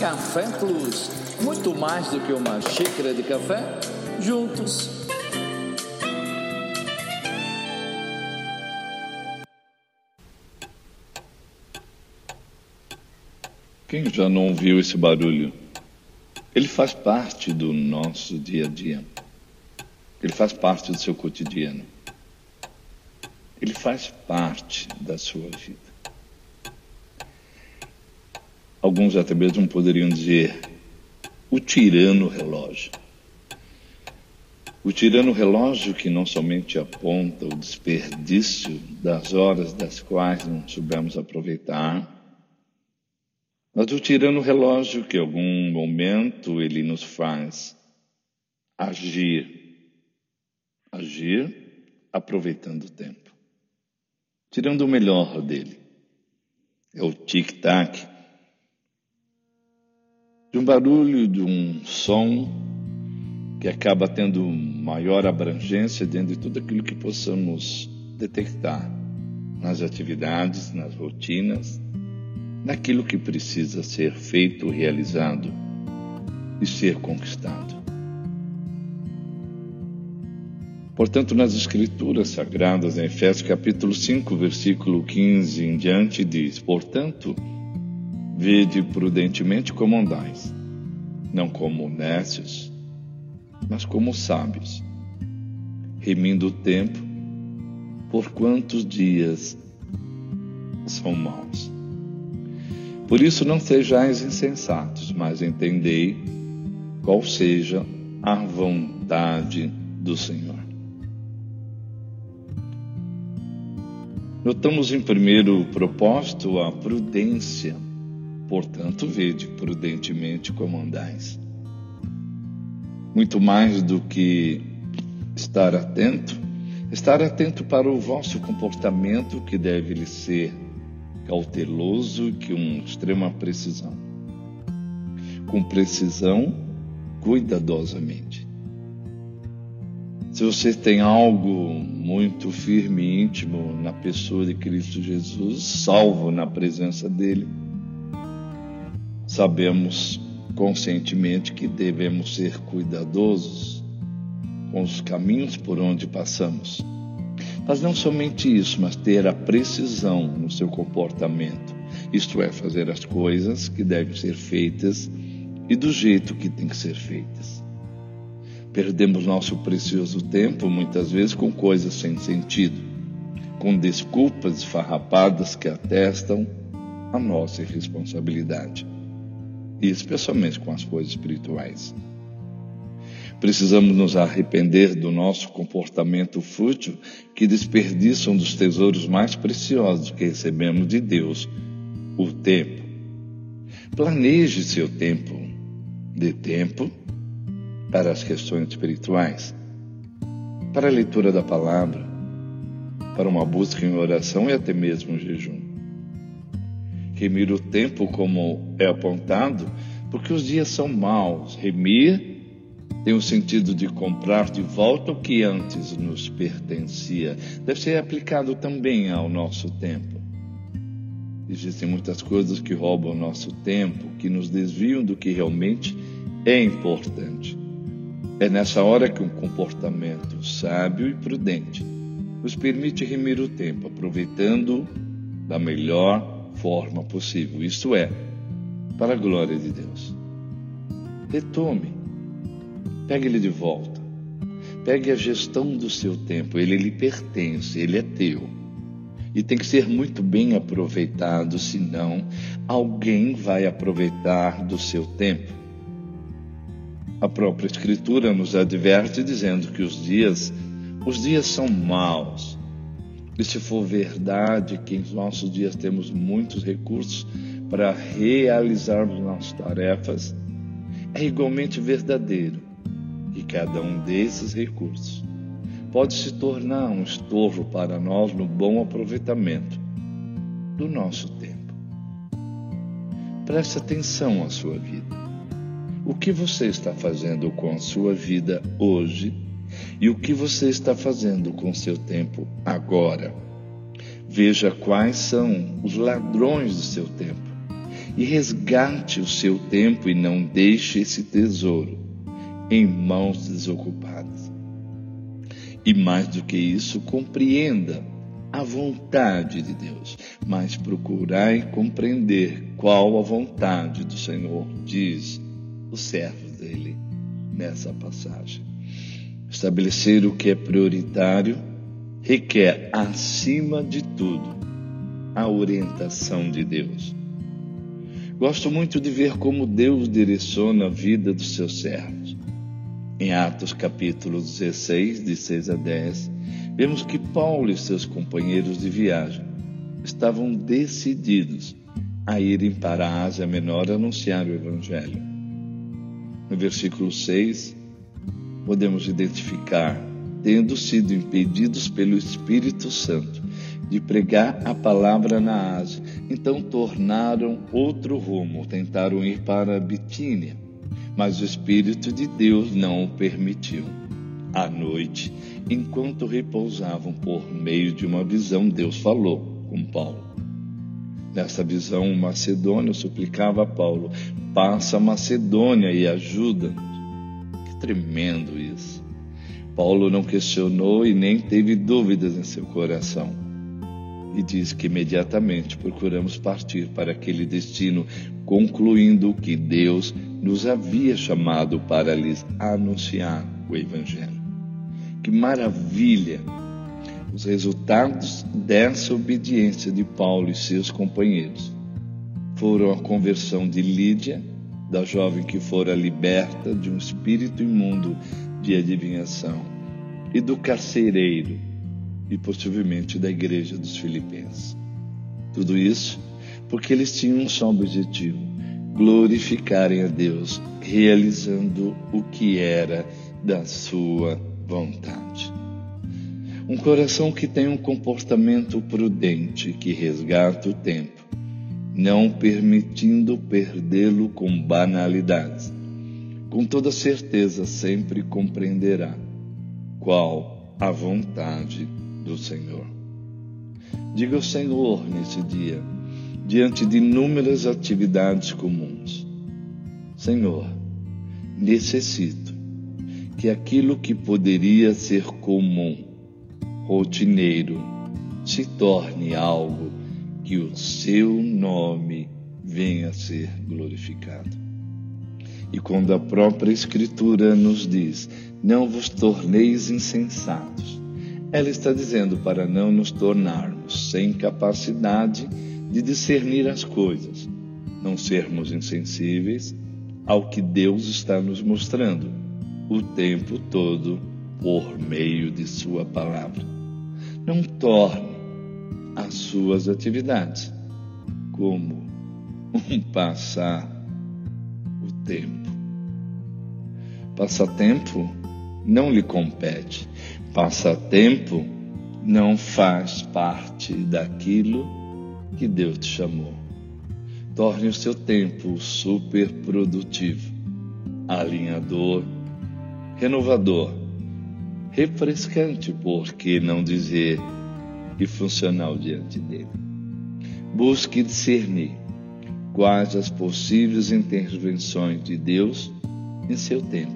Café Plus. Muito mais do que uma xícara de café, juntos. Quem já não ouviu esse barulho? Ele faz parte do nosso dia a dia. Ele faz parte do seu cotidiano. Ele faz parte da sua vida. Alguns até mesmo poderiam dizer o tirano relógio. O tirano relógio que não somente aponta o desperdício das horas das quais não soubemos aproveitar, mas o tirano relógio que em algum momento ele nos faz agir, agir aproveitando o tempo, tirando o melhor dele. É o tic-tac de um barulho, de um som que acaba tendo maior abrangência dentro de tudo aquilo que possamos detectar nas atividades, nas rotinas, naquilo que precisa ser feito, realizado e ser conquistado. Portanto, nas Escrituras Sagradas, em Efésios capítulo 5, versículo 15 em diante, diz: Portanto, Vede prudentemente como andais, não como nécios, mas como sábios, remindo o tempo, por quantos dias são maus. Por isso não sejais insensatos, mas entendei qual seja a vontade do Senhor. Notamos em primeiro propósito a prudência Portanto, vede prudentemente como andais. Muito mais do que estar atento, estar atento para o vosso comportamento, que deve lhe ser cauteloso e com extrema precisão. Com precisão, cuidadosamente. Se você tem algo muito firme e íntimo na pessoa de Cristo Jesus, salvo na presença dele, Sabemos conscientemente que devemos ser cuidadosos com os caminhos por onde passamos. Mas não somente isso, mas ter a precisão no seu comportamento, isto é, fazer as coisas que devem ser feitas e do jeito que tem que ser feitas. Perdemos nosso precioso tempo muitas vezes com coisas sem sentido, com desculpas esfarrapadas que atestam a nossa irresponsabilidade e especialmente com as coisas espirituais. Precisamos nos arrepender do nosso comportamento fútil que desperdiça um dos tesouros mais preciosos que recebemos de Deus, o tempo. Planeje seu tempo, de tempo para as questões espirituais, para a leitura da palavra, para uma busca em oração e até mesmo jejum remir o tempo como é apontado, porque os dias são maus. Remir tem o sentido de comprar de volta o que antes nos pertencia. Deve ser aplicado também ao nosso tempo. Existem muitas coisas que roubam o nosso tempo, que nos desviam do que realmente é importante. É nessa hora que um comportamento sábio e prudente nos permite remir o tempo, aproveitando da melhor forma possível, isto é, para a glória de Deus. Retome, pegue ele de volta, pegue a gestão do seu tempo, ele lhe pertence, ele é teu. E tem que ser muito bem aproveitado, senão alguém vai aproveitar do seu tempo. A própria Escritura nos adverte dizendo que os dias, os dias são maus, e se for verdade que em nossos dias temos muitos recursos para realizarmos nossas tarefas, é igualmente verdadeiro que cada um desses recursos pode se tornar um estorvo para nós no bom aproveitamento do nosso tempo. Preste atenção à sua vida. O que você está fazendo com a sua vida hoje E o que você está fazendo com seu tempo agora? Veja quais são os ladrões do seu tempo e resgate o seu tempo e não deixe esse tesouro em mãos desocupadas. E mais do que isso, compreenda a vontade de Deus, mas procurai compreender qual a vontade do Senhor, diz o servo dele nessa passagem. Estabelecer o que é prioritário requer, acima de tudo, a orientação de Deus. Gosto muito de ver como Deus direciona a vida dos seus servos. Em Atos capítulo 16, de 6 a 10, vemos que Paulo e seus companheiros de viagem estavam decididos a irem para a Ásia Menor anunciar o Evangelho. No versículo 6, podemos identificar, tendo sido impedidos pelo Espírito Santo de pregar a palavra na Ásia, então tornaram outro rumo, tentaram ir para Bitínia, mas o Espírito de Deus não o permitiu. À noite, enquanto repousavam por meio de uma visão, Deus falou com Paulo. Nessa visão, Macedônia suplicava a Paulo: passa a Macedônia e ajuda-nos. Que tremendo isso! Paulo não questionou e nem teve dúvidas em seu coração. E diz que imediatamente procuramos partir para aquele destino, concluindo que Deus nos havia chamado para lhes anunciar o Evangelho. Que maravilha! Os resultados dessa obediência de Paulo e seus companheiros foram a conversão de Lídia, da jovem que fora liberta de um espírito imundo de adivinhação, e do carcereiro, e possivelmente da igreja dos Filipenses. Tudo isso porque eles tinham um só objetivo: glorificarem a Deus, realizando o que era da sua vontade. Um coração que tem um comportamento prudente, que resgata o tempo, não permitindo perdê-lo com banalidades. Com toda certeza sempre compreenderá qual a vontade do Senhor. Diga ao Senhor nesse dia, diante de inúmeras atividades comuns: Senhor, necessito que aquilo que poderia ser comum, rotineiro, se torne algo que o seu nome venha a ser glorificado. E quando a própria Escritura nos diz: Não vos torneis insensatos, ela está dizendo para não nos tornarmos sem capacidade de discernir as coisas, não sermos insensíveis ao que Deus está nos mostrando o tempo todo por meio de Sua palavra. Não torne as suas atividades como um passar o tempo. Passatempo não lhe compete. Passatempo não faz parte daquilo que Deus te chamou. Torne o seu tempo super produtivo, alinhador renovador, refrescante, por que não dizer, e funcional diante dele. Busque discernir quais as possíveis intervenções de Deus em seu tempo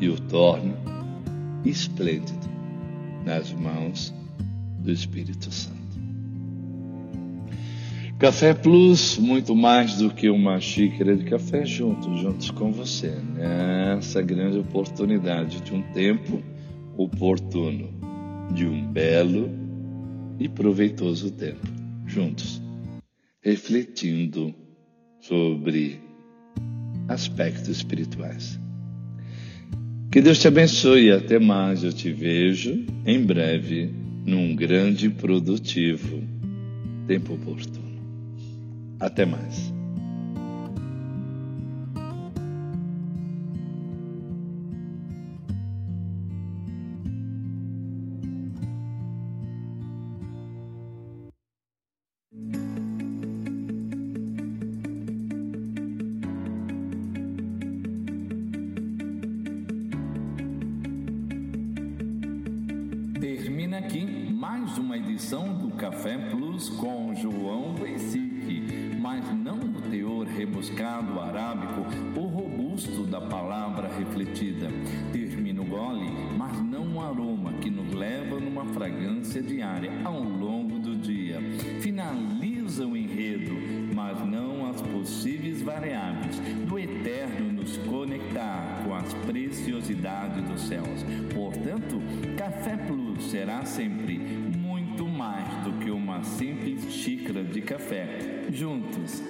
e o torne esplêndido nas mãos do Espírito Santo. Café Plus, muito mais do que uma xícara de café juntos, juntos com você, nessa grande oportunidade de um tempo oportuno, de um belo e proveitoso tempo, juntos, refletindo sobre aspectos espirituais. Que Deus te abençoe e até mais. Eu te vejo em breve num grande e produtivo tempo oportuno. Até mais. Termina aqui mais uma edição do Café Plus com João Bessic, mas não o teor rebuscado arábico ou robusto da palavra refletida. Termina o gole, mas não o aroma que nos leva numa fragrância diária ao longo do dia. Finaliza o enredo, mas não as possíveis variáveis do eterno nos conectar com as preciosidades dos céus. Portanto, Café Plus será sempre muito mais do que uma simples xícara de café. Juntos